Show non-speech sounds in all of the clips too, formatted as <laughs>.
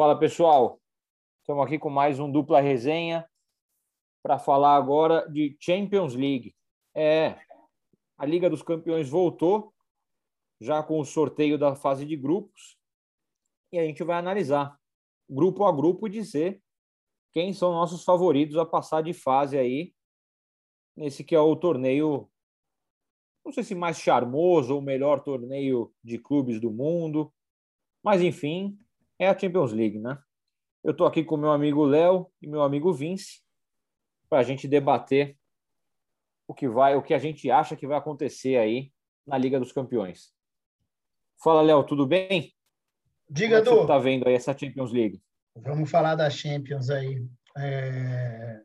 Fala pessoal, estamos aqui com mais um dupla resenha para falar agora de Champions League. É, a Liga dos Campeões voltou já com o sorteio da fase de grupos e a gente vai analisar grupo a grupo e dizer quem são nossos favoritos a passar de fase aí nesse que é o torneio não sei se mais charmoso ou melhor torneio de clubes do mundo, mas enfim, é a Champions League, né? Eu estou aqui com meu amigo Léo e meu amigo Vince para a gente debater o que vai, o que a gente acha que vai acontecer aí na Liga dos Campeões. Fala, Léo, tudo bem? Diga, é Você está vendo aí essa Champions League? Vamos falar da Champions aí. É...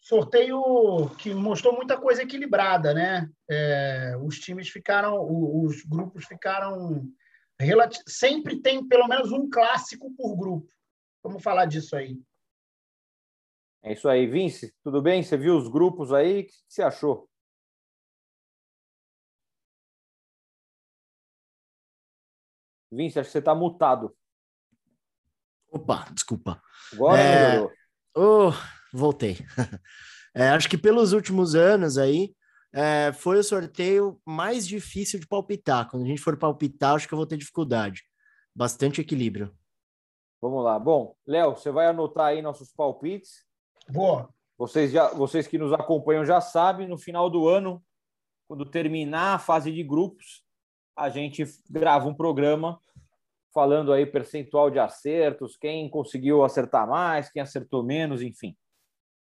Sorteio que mostrou muita coisa equilibrada, né? É... Os times ficaram, os grupos ficaram sempre tem pelo menos um clássico por grupo. Vamos falar disso aí. É isso aí. Vince, tudo bem? Você viu os grupos aí? O que você achou? Vince, acho que você está mutado. Opa, desculpa. Agora é... melhorou. Oh, voltei. <laughs> É, acho que pelos últimos anos aí, é, foi o sorteio mais difícil de palpitar. Quando a gente for palpitar, acho que eu vou ter dificuldade. Bastante equilíbrio. Vamos lá. Bom, Léo, você vai anotar aí nossos palpites. Boa. Vocês, já, vocês que nos acompanham já sabem, no final do ano, quando terminar a fase de grupos, a gente grava um programa falando aí percentual de acertos, quem conseguiu acertar mais, quem acertou menos, enfim.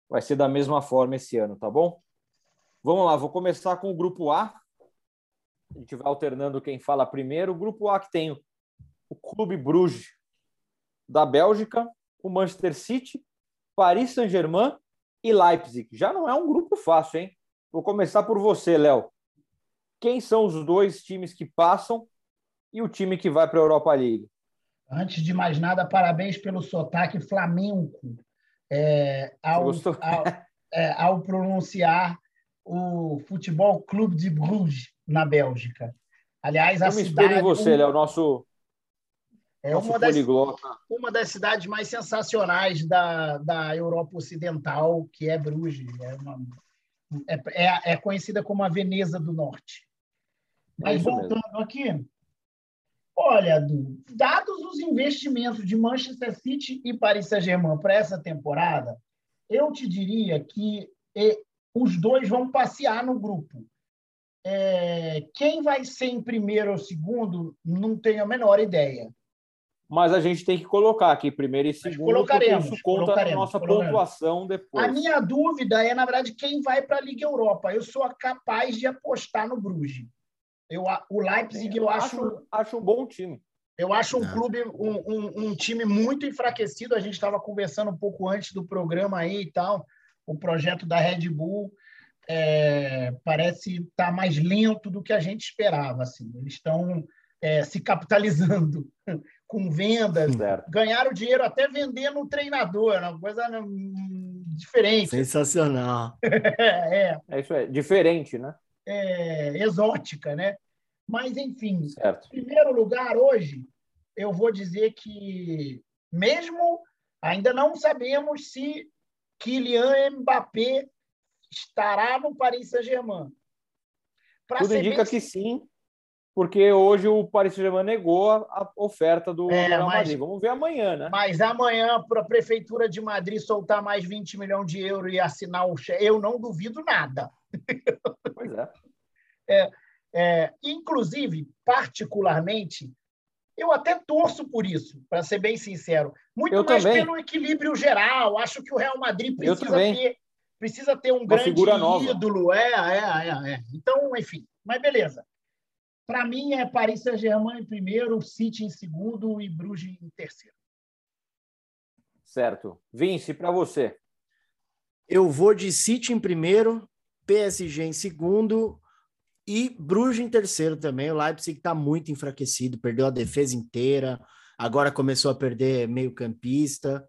Vai ser da mesma forma esse ano, tá bom? Vamos lá, vou começar com o grupo A. A gente vai alternando quem fala primeiro. O grupo A que tem o Clube Bruges da Bélgica, o Manchester City, Paris Saint-Germain e Leipzig. Já não é um grupo fácil, hein? Vou começar por você, Léo. Quem são os dois times que passam e o time que vai para a Europa League? Antes de mais nada, parabéns pelo sotaque flamenco. É, ao, ao, é, ao pronunciar o Futebol Clube de Bruges, na Bélgica. Aliás, a Eu me cidade. em você, Léo, nosso, é nosso uma das, uma das cidades mais sensacionais da, da Europa Ocidental, que é Bruges. É, uma, é, é, é conhecida como a Veneza do Norte. Mas isso voltando mesmo. aqui, olha, Du, dados os investimentos de Manchester City e Paris Saint-Germain para essa temporada, eu te diria que os dois vão passear no grupo. É, quem vai ser em primeiro ou segundo, não tenho a menor ideia. Mas a gente tem que colocar aqui primeiro e segundo, colocaremos, isso conta na colocaremos, nossa colocaremos. pontuação depois. A minha dúvida é, na verdade, quem vai para a Liga Europa. Eu sou capaz de apostar no Bruges. Eu, o Leipzig, eu acho, acho, acho um bom time. eu acho um Não. clube, um, um, um time muito enfraquecido. A gente estava conversando um pouco antes do programa aí e tal. O projeto da Red Bull é, parece estar mais lento do que a gente esperava. Assim. Eles estão é, se capitalizando <laughs> com vendas, Certo. ganharam dinheiro até vendendo um treinador, uma coisa hum, diferente. Sensacional. <laughs> É, É isso aí. Diferente, né? é, exótica, né? Mas, enfim, Certo. em primeiro lugar, hoje, eu vou dizer que, mesmo ainda não sabemos se Kylian Mbappé estará no Paris Saint-Germain. Tudo indica bem que sim, porque hoje o Paris Saint-Germain negou a, oferta do É, Real mas- Madrid. Vamos ver amanhã, né? Mas amanhã, para a Prefeitura de Madrid soltar mais 20 milhões de euros e assinar o cheque, eu não duvido nada. Pois é. <laughs> É, inclusive, particularmente, eu até torço por isso, para ser bem sincero. Muito Eu mais também. pelo equilíbrio geral. Acho que o Real Madrid precisa ter, precisa ter um Uma grande figura nova. ídolo. É, é, é, é. Então, enfim, mas beleza. Para mim é Paris Saint-Germain em primeiro, City em segundo e Bruges em terceiro. Certo. Vince, para você. Eu vou de City em primeiro, PSG em segundo e Bruges em terceiro também. O Leipzig está muito enfraquecido, perdeu a defesa inteira, agora começou a perder meio-campista.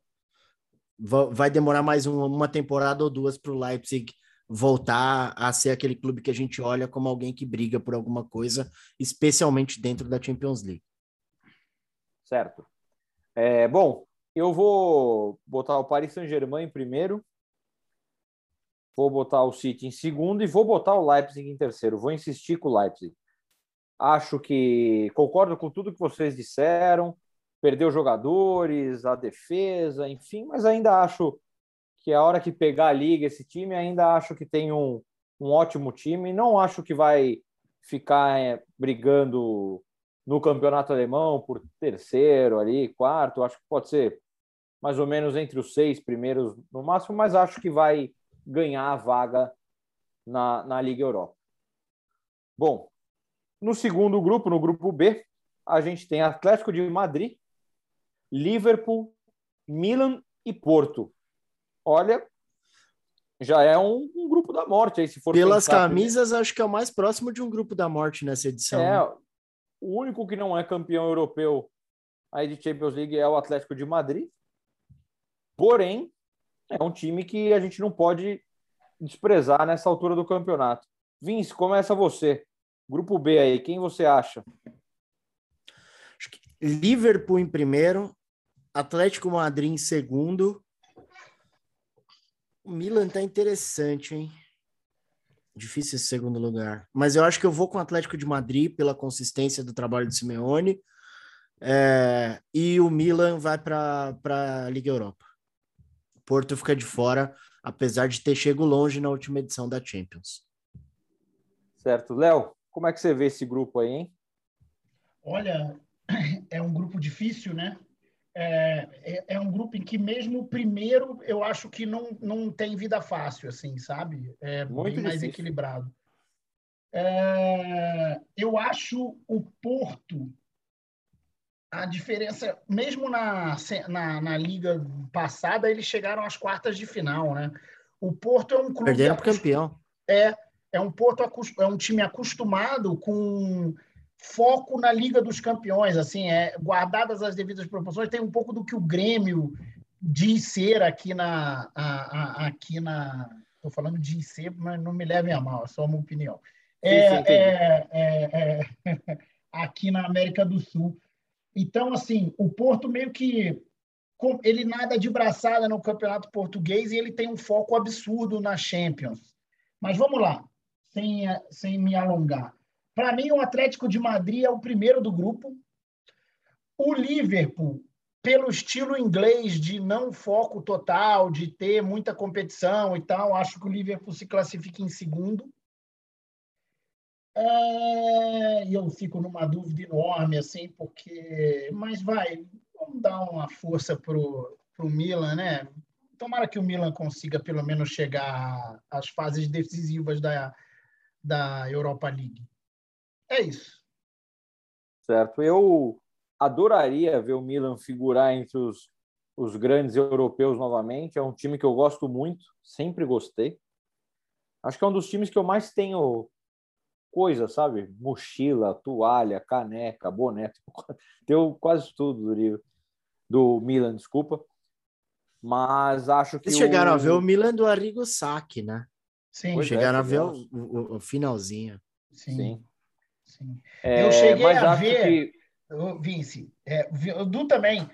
Va- Vai demorar mais um- uma temporada ou duas para o Leipzig voltar a ser aquele clube que a gente olha como alguém que briga por alguma coisa, especialmente dentro da Champions League. Certo. É, bom, Eu vou botar o Paris Saint-Germain em primeiro, vou botar o City em segundo e vou botar o Leipzig em terceiro. Vou insistir com o Leipzig. Acho que concordo com tudo que vocês disseram. Perdeu jogadores, a defesa, enfim, mas ainda acho que a hora que pegar a liga esse time, ainda acho que tem um, um ótimo time. Não acho que vai ficar é, brigando no campeonato alemão por terceiro ali, quarto. Acho que pode ser mais ou menos entre os seis primeiros no máximo, mas acho que vai ganhar a vaga na, na Liga Europa. Bom, no segundo grupo, no grupo B, a gente tem Atlético de Madrid, Liverpool, Milan e Porto. Olha, já é um, um grupo da morte aí, se for Pelas camisas, acho que é o mais próximo de um grupo da morte nessa edição. É, o único que não é campeão europeu aí de Champions League é o Atlético de Madrid. Porém, é um time que a gente não pode desprezar nessa altura do campeonato. Vince, começa você. Grupo B aí, quem você acha? Liverpool em primeiro, Atlético Madrid em segundo. O Milan tá interessante, hein? Difícil esse segundo lugar. Mas eu acho que eu vou com o Atlético de Madrid pela consistência do trabalho do Simeone. É, e o Milan vai para a Liga Europa. O Porto fica de fora, apesar de ter chegado longe na última edição da Champions. Certo. Léo, como é que você vê esse grupo aí, hein? Olha, <clears throat> é um grupo difícil, né? É, é, é, um grupo em que mesmo o primeiro eu acho que não, não tem vida fácil, assim, sabe? É Muito bem mais equilibrado. É, eu acho o Porto a diferença, mesmo na, na, na, liga passada, eles chegaram às quartas de final, né? O Porto é um clube. Perderam para campeão. É, é um Porto é um time acostumado com foco na Liga dos Campeões, assim, é guardadas as devidas proporções, tem um pouco do que o Grêmio diz ser aqui na a, a, aqui na estou falando de ser, mas não me levem a mal, é só uma opinião. É, sim, sim, é, é, é <laughs> aqui na América do Sul. Então, assim, o Porto meio que ele nada de braçada no campeonato português e ele tem um foco absurdo na Champions. Mas vamos lá, sem, sem me alongar. Para mim, o Atlético de Madrid é o primeiro do grupo. O Liverpool, pelo estilo inglês de não foco total, de ter muita competição e tal, acho que o Liverpool se classifica em segundo. É, e eu fico numa dúvida enorme, assim, porque. Mas vai, vamos dar uma força para o Milan, né? Tomara que o Milan consiga pelo menos chegar às fases decisivas da, da Europa League. É isso. Certo. Eu adoraria ver o Milan figurar entre os, os grandes europeus novamente. É um time que eu gosto muito, sempre gostei. Acho que é um dos times que eu mais tenho coisa, sabe? Mochila, toalha, caneca, boné. <laughs> Deu quase tudo do livro do Milan, desculpa. Mas acho que. Vocês chegaram o... a ver o Milan do Arrigo Sacchi, né? Sim. chegaram é, a ver o, o, o, finalzinho. Sim. Sim. Sim. É, eu cheguei a ver, que... Vince, é, o Du também,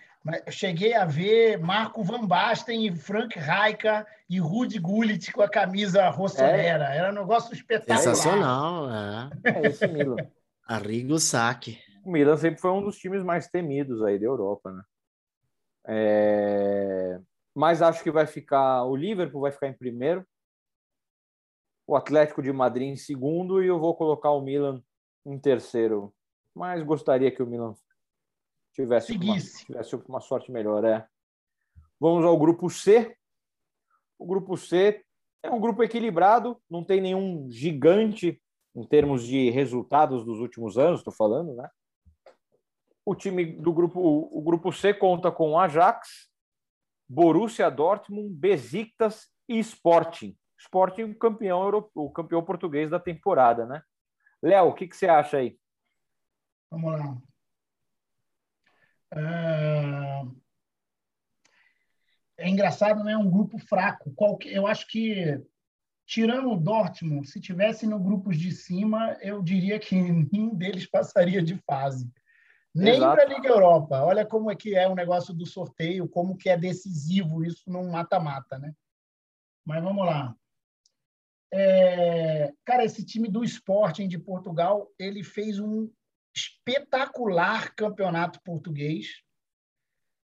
eu cheguei a ver Marco Van Basten e Frank Raika e Rudi Gullit com a camisa rossonera. É. Era um negócio espetacular. Sensacional, é. É esse Milan. Arrigo Sacchi. O Milan sempre foi um dos times mais temidos aí da Europa, né? É... Mas acho que vai ficar o Liverpool vai ficar em primeiro, o Atlético de Madrid em segundo e eu vou colocar o Milan em terceiro, mas gostaria que o Milan tivesse, uma, tivesse uma sorte melhor. É. Vamos ao grupo C. O grupo C é um grupo equilibrado, não tem nenhum gigante em termos de resultados dos últimos anos, estou falando, né? O time do grupo, o grupo C conta com Ajax, Borussia Dortmund, Besiktas e Sporting. Sporting campeão europeu, o campeão português da temporada, né? Léo, o que, que você acha aí? Vamos lá. É, é engraçado, né? É um grupo fraco. Eu acho que, tirando o Dortmund, se tivesse no grupos de cima, eu diria que <laughs> nenhum deles passaria de fase. Nem para a Liga Europa. Olha como é que é o negócio do sorteio, como que é decisivo isso num mata-mata, né? Mas vamos lá. É... Cara, esse time do Sporting de Portugal, ele fez um espetacular campeonato português.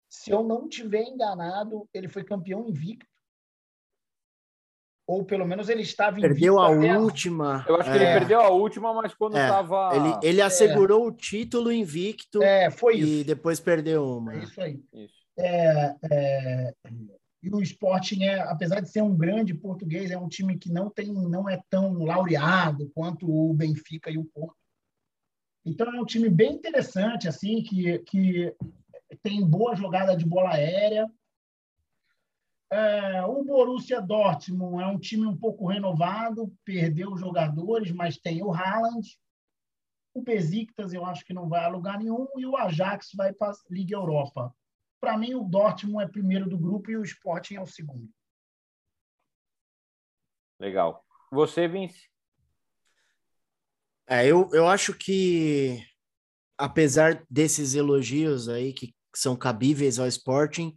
Se eu não tiver enganado, ele foi campeão invicto ou pelo menos ele estava Perdeu a última. Eu acho que é. ele perdeu a última, mas quando estava. É. Ele, ele é. assegurou o título invicto. É, foi e isso. depois perdeu uma. É isso aí. Isso. É, é, e o Sporting é, apesar de ser um grande português, é um time que não tem, não é tão laureado quanto o Benfica e o Porto. Então é um time bem interessante, assim, que, que tem boa jogada de bola aérea é, o Borussia Dortmund é um time um pouco renovado, perdeu jogadores, mas tem o Haaland. O Besiktas eu acho que não vai a lugar nenhum e o Ajax vai para a Liga Europa. Para mim, o Dortmund é primeiro do grupo e o Sporting é o segundo. Legal. Você, Vince? É, eu, eu acho que, apesar desses elogios aí que são cabíveis ao Sporting,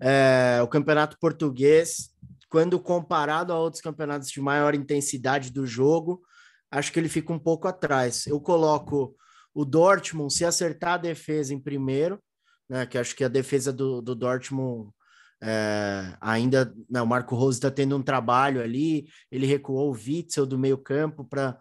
é, o campeonato português, quando comparado a outros campeonatos de maior intensidade do jogo, acho que ele fica um pouco atrás. Eu coloco o Dortmund, se acertar a defesa em primeiro, né, que acho que a defesa do, do Dortmund é, ainda, né, o Marco Rose está tendo um trabalho ali, ele recuou o Witzel do meio campo para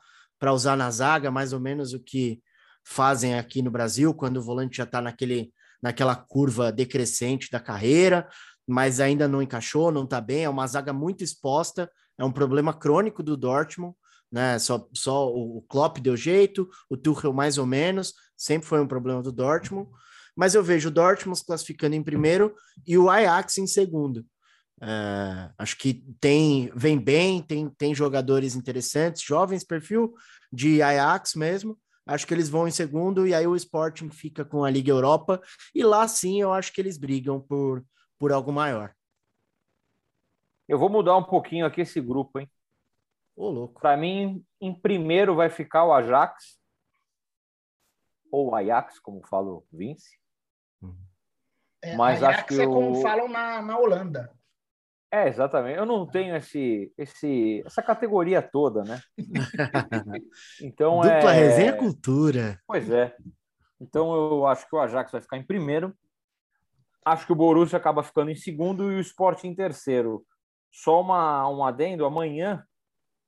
usar na zaga, mais ou menos o que fazem aqui no Brasil, quando o volante já está naquela curva decrescente da carreira, mas ainda não encaixou, não está bem. É uma zaga muito exposta, é um problema crônico do Dortmund. Né? Só, só o Klopp deu jeito, o Tuchel mais ou menos, sempre foi um problema do Dortmund. Mas eu vejo o Dortmund se classificando em primeiro e o Ajax em segundo. É, acho que tem vem bem, tem, tem jogadores interessantes, jovens, perfil de Ajax mesmo, Acho que eles vão em segundo e aí o Sporting fica com a Liga Europa e lá sim eu acho que eles brigam por, por algo maior. Eu vou mudar um pouquinho aqui esse grupo, hein? Ô, louco. Para mim, em primeiro vai ficar o Ajax ou Ajax, como fala o Vince. É, Mas Ajax acho que é como falam na, na Holanda. É, exatamente. Eu não tenho esse, esse, essa categoria toda, né? <laughs> então Dupla é... resenha cultura. Pois é. Então eu acho que o Ajax vai ficar em primeiro. Acho que o Borussia acaba ficando em segundo e o Sport em terceiro. Só uma, um adendo, amanhã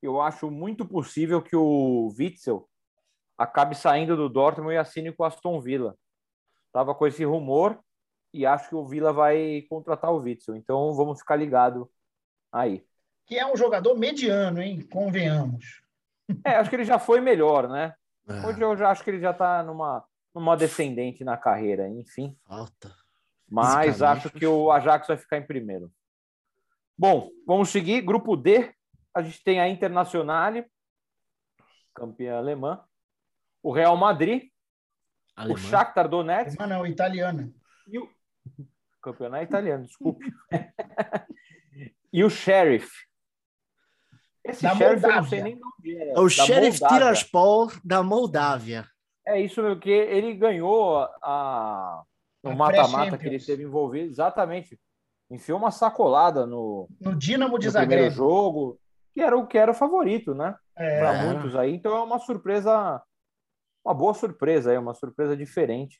eu acho muito possível que o Witzel acabe saindo do Dortmund e assine com o Aston Villa. Tava com esse rumor, e acho que o Vila vai contratar o Witzel. Então vamos ficar ligado aí. Que é um jogador mediano, hein? Convenhamos. É, acho que ele já foi melhor, né? É. Hoje eu já acho que ele já está numa, numa descendente na carreira, enfim. Falta. Mas acho que o Ajax vai ficar em primeiro. Bom, vamos seguir. Grupo D, a gente tem a Internacional, campeã alemã, o Real Madrid, Alemã. o Shakhtar Donetsk. Alemã não, italiana. E o, Campeonato italiano, desculpe. <laughs> e o Sheriff. Esse da Sheriff Moldávia. eu não sei nem onde é. é o Sheriff Tiraspol da Moldávia. É isso mesmo, que ele ganhou a, no mata-mata que ele esteve envolvido. Exatamente. Enfiou uma sacolada no, no Dinamo de no Zagreb. primeiro jogo, que era o que era o favorito, né? É. Para muitos aí. Então é uma surpresa, uma boa surpresa aí, uma surpresa diferente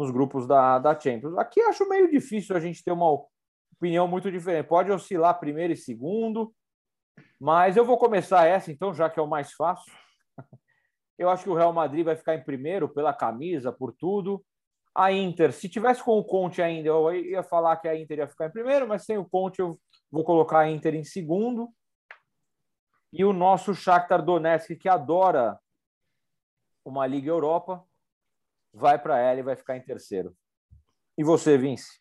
nos grupos da, da Champions. Aqui acho meio difícil a gente ter uma opinião muito diferente. Pode oscilar primeiro e segundo, mas eu vou começar essa, então, já que é o mais fácil. Eu acho que o Real Madrid vai ficar em primeiro pela camisa, por tudo. A Inter, se tivesse com o Conte ainda, eu ia falar que a Inter ia ficar em primeiro, mas sem o Conte eu vou colocar a Inter em segundo. E o nosso Shakhtar Donetsk, que adora uma Liga Europa, vai para ela e vai ficar em terceiro. E você, Vince?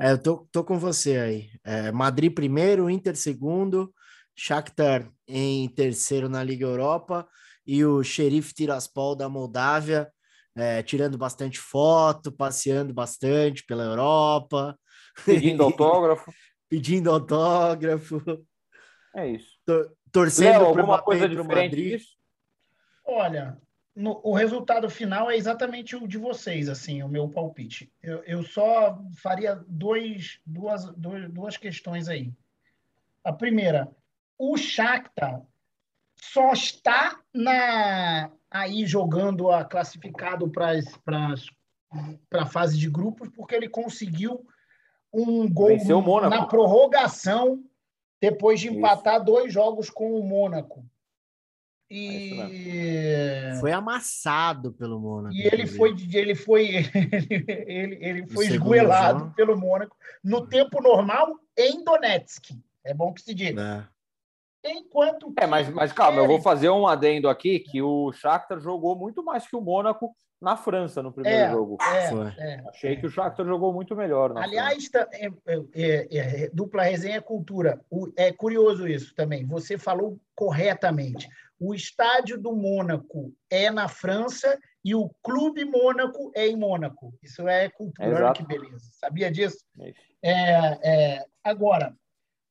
É, eu tô, tô com você aí. É, Madrid primeiro, Inter segundo, Shakhtar em terceiro na Liga Europa e o Xerife Tiraspol da Moldávia, é, tirando bastante foto, passeando bastante pela Europa. Pedindo <laughs> autógrafo. Pedindo autógrafo. É isso. Tor torcendo Léo, alguma coisa diferente Olha, no, o resultado final é exatamente o de vocês, assim, o meu palpite. Eu, eu só faria dois, duas, duas, duas questões aí. A primeira, o Shakhtar só está na, aí jogando a classificado para a fase de grupos porque ele conseguiu um gol na prorrogação depois de empatar Isso. dois jogos com o Mônaco. E foi amassado pelo Mônaco. E ele foi, ele foi, <laughs> ele, ele foi esgoelado pelo Mônaco no tempo normal em Donetsk. É bom que se diga. É. Enquanto é, mas, mas calma, eu vou fazer um adendo aqui que o Shakhtar jogou muito mais que o Mônaco na França no primeiro é, jogo. É, é, Achei que o Shakhtar jogou muito melhor. Aliás, tá, é, é, é, dupla resenha cultura. O, é curioso isso também. Você falou corretamente. O estádio do Mônaco é na França e o Clube Mônaco é em Mônaco. Isso é cultura, que beleza. Sabia disso? agora,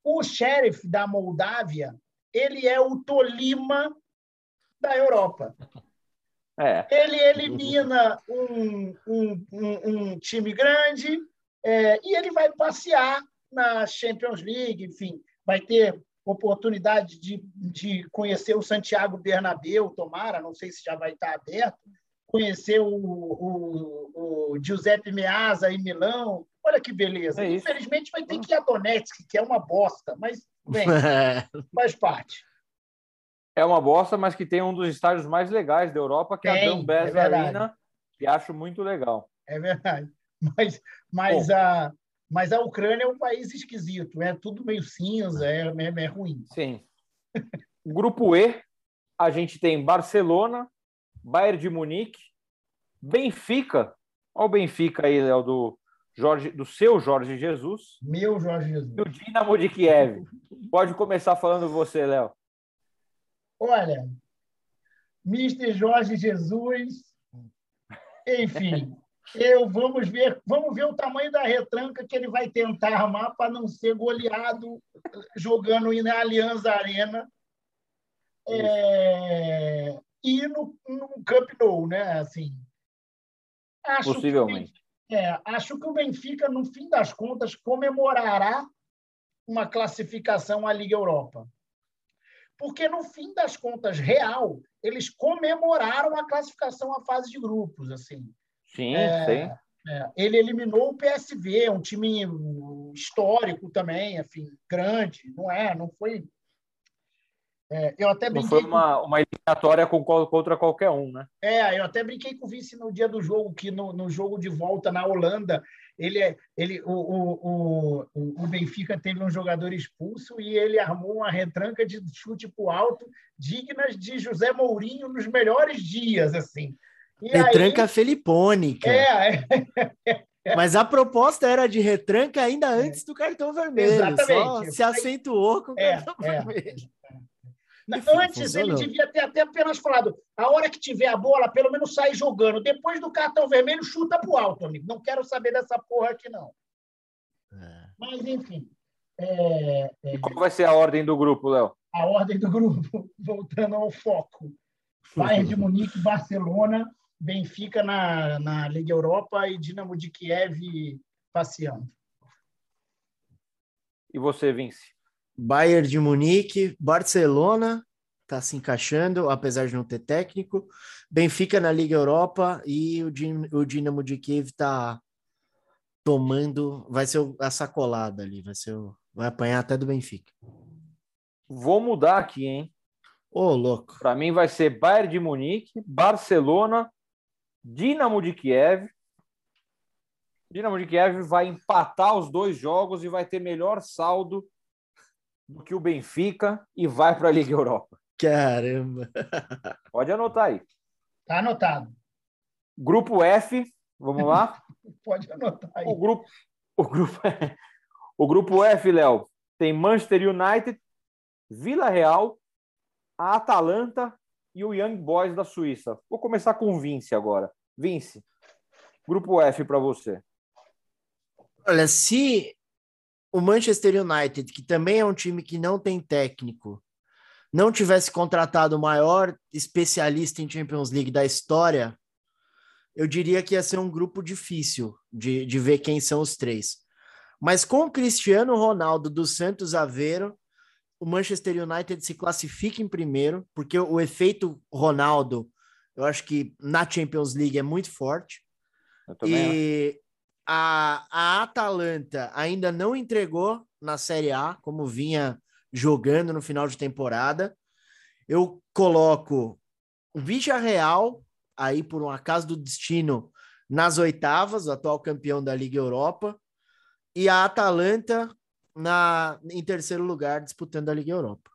o sheriff da Moldávia, ele é o Tolima da Europa. É. Ele elimina um, um, um, um time grande é, e ele vai passear na Champions League, enfim, vai ter oportunidade de, de conhecer o Santiago Bernabéu, tomara, não sei se já vai estar aberto, conhecer o, o, o Giuseppe Meazza em Milão. Olha que beleza. É Infelizmente vai ter que ir a Donetsk, que é uma bosta, mas bem, <laughs> faz parte é uma bosta, mas que tem um dos estádios mais legais da Europa, que tem, é a Dambés é Arena, que acho muito legal. É verdade. Mas, mas, a, mas a Ucrânia é um país esquisito, é tudo meio cinza, é, é, é ruim. Sim. Grupo E, a gente tem Barcelona, Bayern de Munique, Benfica. Olha o Benfica aí, Léo, do, Jorge, do seu Jorge Jesus. Meu Jorge Jesus. E o Dinamo de Kiev. Pode começar falando você, Léo. Olha, Mister Jorge Jesus, enfim, eu vamos ver, vamos ver o tamanho da retranca que ele vai tentar armar para não ser goleado jogando na Aliança Arena é, e no, no Camp Nou, né? Assim, acho Possivelmente. Que, é, acho que o Benfica, no fim das contas, comemorará uma classificação à Liga Europa porque no fim das contas, real, eles comemoraram a classificação à fase de grupos, assim. Sim, é, sim. É, ele eliminou o PSV, um time histórico também, enfim, grande, não é? Não foi. É, eu até brinquei não foi uma, com... uma eliminatória com, contra qualquer um, né? É, eu até brinquei com o Vice no dia do jogo, que no, no jogo de volta na Holanda, ele, é, ele, o, o, o, o Benfica teve um jogador expulso e ele armou uma retranca de chute para o alto, dignas de José Mourinho nos melhores dias, assim. E retranca aí, felipônica. É, é, é, <laughs> Mas a proposta era de retranca ainda antes do cartão vermelho. Exatamente. Só se acentuou com o é, cartão é. vermelho. Antes funcionou. ele devia ter até apenas falado: a hora que tiver a bola, pelo menos sai jogando. Depois do cartão vermelho, chuta pro alto, amigo. Não quero saber dessa porra aqui, não. É. Mas, enfim. É, é... qual vai ser a ordem do grupo, Léo? A ordem do grupo, <laughs> voltando ao foco. Bayern de <laughs> Munique, Barcelona, Benfica na, na Liga Europa e Dinamo de Kiev passeando. E você, Vince? Bayern de Munique, Barcelona está se encaixando, apesar de não ter técnico. Benfica na Liga Europa e o, o Dinamo de Kiev está tomando, vai ser a sacolada ali, vai ser o, vai apanhar até do Benfica. Vou mudar aqui, hein? Ô, oh, louco. Para mim vai ser Bayern de Munique, Barcelona, Dinamo de Kiev. Dinamo de Kiev vai empatar os dois jogos e vai ter melhor saldo do que o Benfica e vai para a Liga Europa. Caramba! <laughs> Pode anotar aí. Tá anotado. Grupo F, vamos lá? <laughs> Pode anotar aí. O grupo, o grupo, <laughs> o grupo F, Léo, tem Manchester United, Vila Real, a Atalanta e o Young Boys da Suíça. Vou começar com o Vince agora. Vince, grupo F para você. Olha, se o Manchester United, que também é um time que não tem técnico, não tivesse contratado o maior especialista em Champions League da história, eu diria que ia ser um grupo difícil de, de ver quem são os três. Mas com o Cristiano Ronaldo do Santos Aveiro, o Manchester United se classifica em primeiro, porque o efeito Ronaldo, eu acho que na Champions League é muito forte. E a, a Atalanta ainda não entregou na Série A, como vinha jogando no final de temporada. Eu coloco o Villarreal aí por um acaso do destino nas oitavas, o atual campeão da Liga Europa, e a Atalanta na, em terceiro lugar disputando a Liga Europa.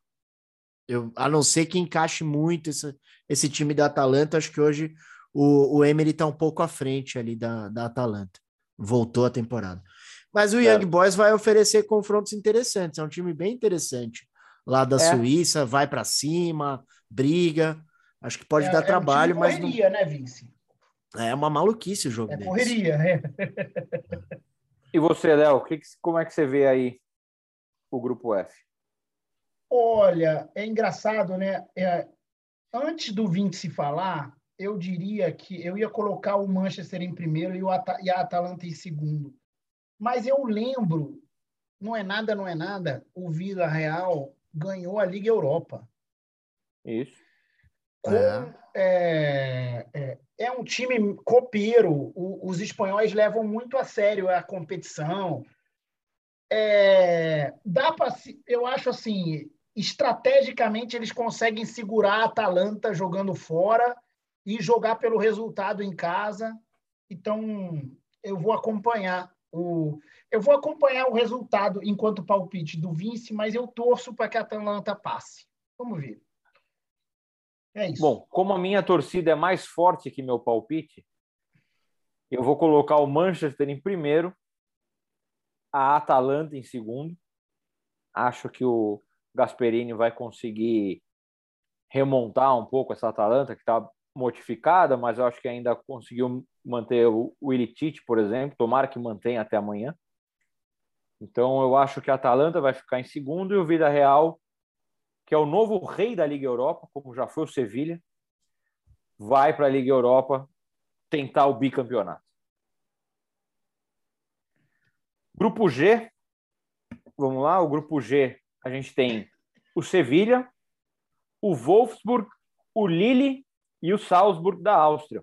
Eu, a não ser que encaixe muito esse, esse time da Atalanta, acho que hoje o, o Emery está um pouco à frente ali da, da Atalanta. Voltou a temporada. Mas o é. Young Boys vai oferecer confrontos interessantes. É um time bem interessante lá da é. Suíça, vai para cima, briga. Acho que pode é, dar é trabalho, um mas. Correria, não... né, Vince? É uma maluquice o jogo. É deles. correria, né? <laughs> e você, Léo, que, como é que você vê aí o grupo F? Olha, é engraçado, né? É, antes do Vince falar, eu diria que eu ia colocar o Manchester em primeiro e, o At e a Atalanta em segundo. Mas eu lembro, não é nada, não é nada, o Vila Real ganhou a Liga Europa. Isso com, é. É, é, um time copeiro. O, os espanhóis levam muito a sério a competição. É, dá para, eu acho assim, estrategicamente eles conseguem segurar a Atalanta jogando fora e jogar pelo resultado em casa. Então, eu vou acompanhar o eu vou acompanhar o resultado enquanto palpite do Vince, mas eu torço para que a Atalanta passe. Vamos ver. É isso. Bom, como a minha torcida é mais forte que meu palpite, eu vou colocar o Manchester em primeiro, a Atalanta em segundo. Acho que o Gasperini vai conseguir remontar um pouco essa Atalanta, que está modificada, mas eu acho que ainda conseguiu manter o, Ilitite, por exemplo. Tomara que mantenha até amanhã. Então, eu acho que a Atalanta vai ficar em segundo e o Vida Real que é o novo rei da Liga Europa, como já foi o Sevilha, vai para a Liga Europa tentar o bicampeonato. Grupo G, vamos lá, o grupo G, a gente tem o Sevilha, o Wolfsburg, o Lille e o Salzburg da Áustria.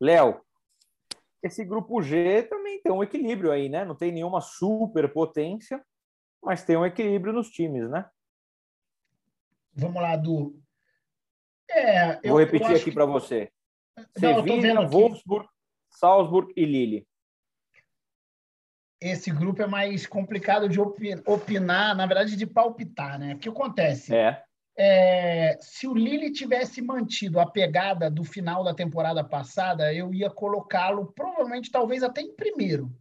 Léo, esse grupo G também tem um equilíbrio aí, né? Não tem nenhuma superpotência, mas tem um equilíbrio nos times, né? Vamos lá, do. É, eu, Vou repetir aqui que... para você. Não, Sevilha, Wolfsburg, Salzburg e Lille. Esse grupo é mais complicado de opinar, na verdade, de palpitar, né? O que acontece? É. É, se o Lille tivesse mantido a pegada do final da temporada passada, eu ia colocá-lo provavelmente, talvez até em primeiro.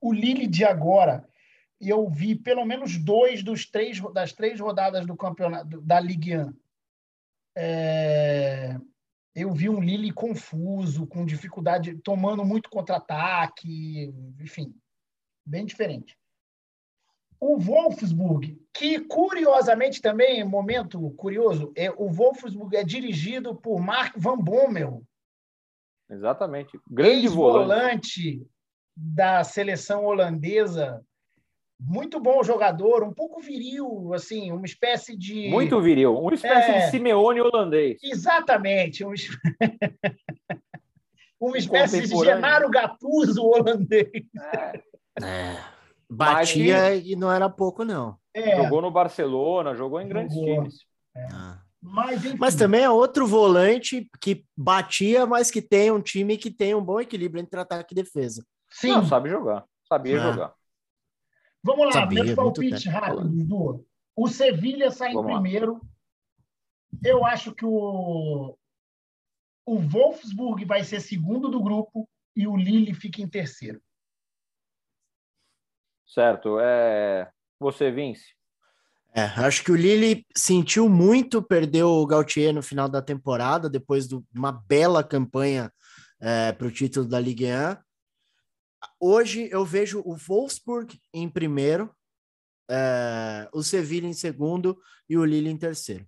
O Lille de agora eu vi pelo menos dois dos três das três rodadas do campeonato da Ligue 1. É, eu vi um Lille confuso, com dificuldade, tomando muito contra-ataque, enfim, bem diferente. O Wolfsburg, que curiosamente também, momento curioso, é, o Wolfsburg é dirigido por Mark Van Bommel. Exatamente. Grande volante. volante da seleção holandesa muito bom jogador, um pouco viril, assim, uma espécie de. Muito viril, uma espécie é... de Simeone holandês. Exatamente. Um... <laughs> uma espécie de Genaro Gattuso holandês. É. é. <laughs> Batia Mas, e não era pouco, não. É. Jogou no Barcelona, jogou em grandes jogou. times. É. Ah. Mas, mas, também é outro volante que batia, mas que tem um time que tem um bom equilíbrio entre ataque e defesa. Sim. Não, sabe jogar. Sabia ah. jogar. Vamos lá, Sabia, meus palpites rápidos, Dudu. O Sevilha sai Vamos em primeiro. Lá. Eu acho que o, o Wolfsburg vai ser segundo do grupo e o Lille fica em terceiro. Certo. É... Você, Vince? É, acho que o Lille sentiu muito perder o Gautier no final da temporada, depois de uma bela campanha é, para o título da Ligue 1 hoje eu vejo o Wolfsburg em primeiro, é, o Sevilla em segundo e o Lille em terceiro.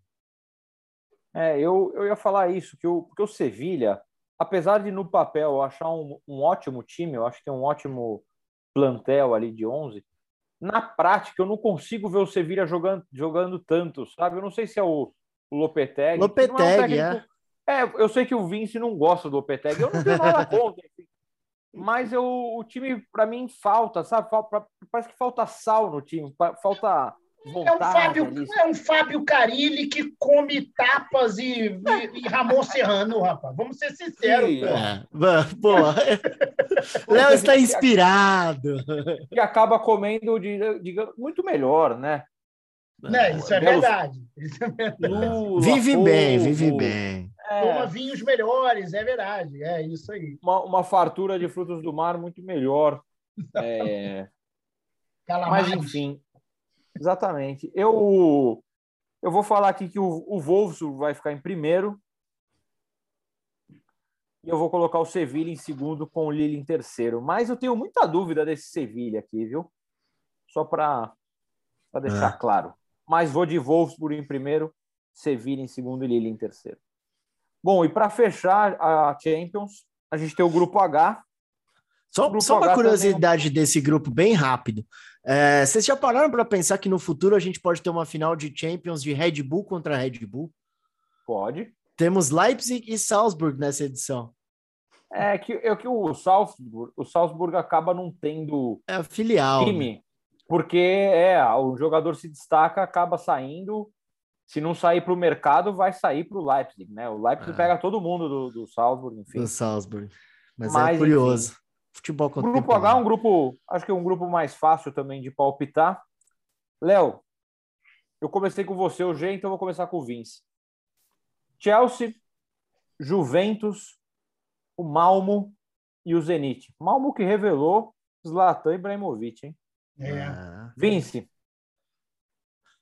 É, eu, eu ia falar isso, que o, porque o Sevilha, apesar de no papel eu achar um, um ótimo time, eu acho que tem um ótimo plantel ali de 11, na prática eu não consigo ver o Sevilha jogando, jogando tanto, sabe? Eu não sei se é o, o Lopetegui. Lopetegui, é, um é. É, eu sei que o Vince não gosta do Lopetegui, eu não tenho nada contra, mas eu, o time, para mim, falta, sabe? Falta, parece que falta sal no time, falta é um, Fábio, é um Fábio Carilli que come tapas e, e, e Ramon Serrano, rapaz. Vamos ser sinceros. Sim, é. Pô, <laughs> <laughs> Léo está inspirado. E acaba comendo de, de, muito melhor, né? Né, isso, é verdade. isso é verdade. Lula, vive bem, vive bem. É. Toma vinhos melhores, é verdade. É isso aí. Uma, uma fartura de frutos do mar muito melhor. É... <laughs> Mas, enfim, Exatamente. Eu, eu vou falar aqui que o, o Wolfsburg vai ficar em primeiro. E eu vou colocar o Sevilha em segundo com o Lille em terceiro. Mas eu tenho muita dúvida desse Sevilha aqui, viu? Só para deixar é. claro. Mas vou de Wolfsburg em primeiro, Sevilha em segundo e Lille em terceiro. Bom, e para fechar a Champions, a gente tem o grupo H. Só, só uma curiosidade também... desse grupo, bem rápido. É, vocês já pararam para pensar que no futuro a gente pode ter uma final de Champions de Red Bull contra Red Bull? Pode. Temos Leipzig e Salzburg nessa edição. É que, é que o Salzburg, o Salzburg acaba não tendo é filial, time, né? porque é o jogador se destaca, acaba saindo. Se não sair para o mercado, vai sair para o Leipzig, né? O Leipzig é. pega todo mundo do, do Salzburg, enfim. Do Salzburg. Mas, Mas é curioso. Enfim, Futebol Grupo H é um grupo, acho que é um grupo mais fácil também de palpitar. Léo, eu comecei com você hoje, então vou começar com o Vince. Chelsea, Juventus, o Malmo e o Zenit. Malmo que revelou Zlatan Ibrahimovic, hein? É. Ah. Vince, o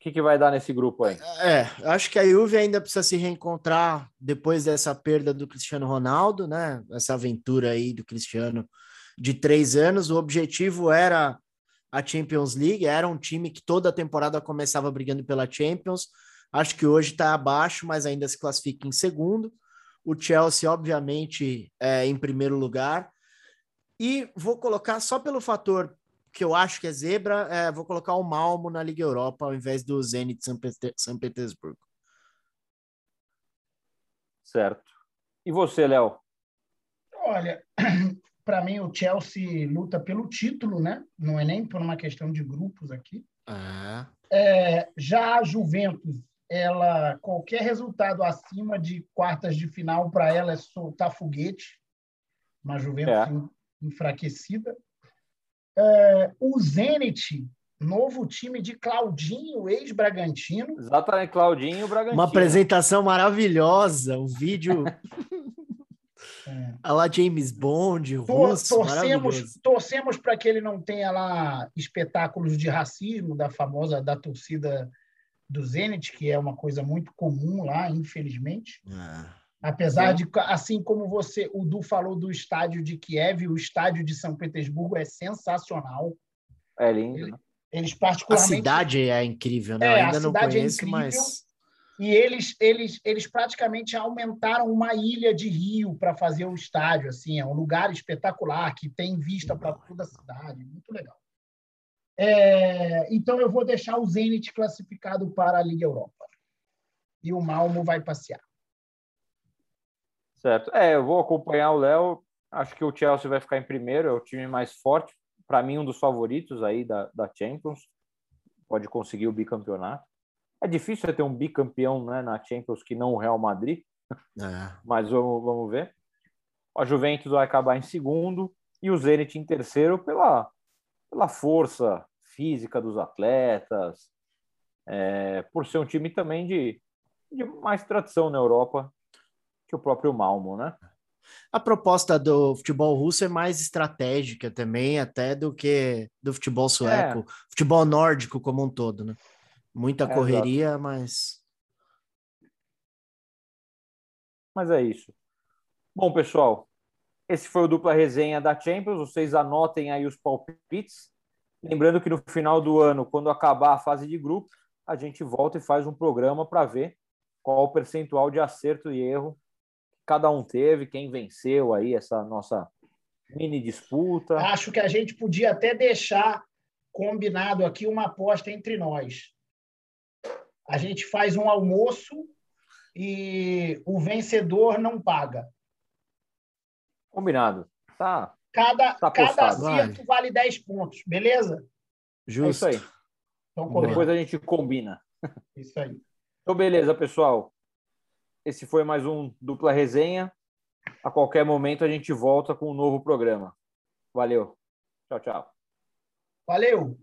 que, que vai dar nesse grupo aí? É, acho que a Juve ainda precisa se reencontrar depois dessa perda do Cristiano Ronaldo, né? Essa aventura aí do Cristiano de três anos. O objetivo era a Champions League, era um time que toda a temporada começava brigando pela Champions. Acho que hoje está abaixo, mas ainda se classifica em segundo. O Chelsea, obviamente, é em primeiro lugar. E vou colocar só pelo fator que eu acho que é zebra, é, vou colocar o Malmo na Liga Europa ao invés do Zenit São Petersburgo. Certo. E você, Léo? Olha, <clears throat> para mim, o Chelsea luta pelo título, né? Não é nem por uma questão de grupos aqui. Ah. É, já a Juventus, ela qualquer resultado acima de quartas de final para ela é soltar foguete. Uma Juventus é. enfraquecida. É, o Zenit, novo time de Claudinho, ex-Bragantino. Exatamente, Claudinho, Bragantino. Uma apresentação maravilhosa, um vídeo É. <laughs> A lá James Bond, russo, torcemos, torcemos para que ele não tenha lá espetáculos de racismo da famosa da torcida do Zenit, que é uma coisa muito comum lá, infelizmente. É. Apesar Sim. de, assim como você, o Du falou do estádio de Kiev, o estádio de São Petersburgo é sensacional. É lindo. Né? Eles particularmente. A cidade é incrível, né? É, ainda não é conheço, é mas e eles, eles, eles praticamente aumentaram uma ilha de rio para fazer o estádio. Assim, é um lugar espetacular que tem vista para toda a cidade, muito legal. É, então eu vou deixar o Zenit classificado para a Liga Europa e o Malmo vai passear. Certo. É, eu vou acompanhar o Léo. Acho que o Chelsea vai ficar em primeiro, é o time mais forte. Para mim, um dos favoritos aí da, da Champions. Pode conseguir o bicampeonato. É difícil ter um bicampeão né, na Champions que não o Real Madrid, é. <laughs> mas vamos, vamos ver. A Juventus vai acabar em segundo e o Zenit em terceiro pela, pela força física dos atletas, é, por ser um time também de, de mais tradição na Europa que o próprio Malmo, né? A proposta do futebol russo é mais estratégica também, até do que do futebol sueco, é. futebol nórdico como um todo, né? Muita é, correria, exato. mas. Mas é isso. Bom, pessoal, esse foi o dupla resenha da Champions. Vocês anotem aí os palpites. Lembrando que no final do ano, quando acabar a fase de grupo, a gente volta e faz um programa para ver qual o percentual de acerto e erro cada um teve, quem venceu aí essa nossa mini disputa. Acho que a gente podia até deixar combinado aqui uma aposta entre nós. A gente faz um almoço e o vencedor não paga. Combinado. Tá. Cada, tá cada acerto vale. vale 10 pontos, beleza? Justo. É isso aí. Então, Depois a gente combina. Isso aí. Então, beleza, pessoal. Esse foi mais um dupla resenha. A qualquer momento a gente volta com um novo programa. Valeu. Tchau, tchau. Valeu.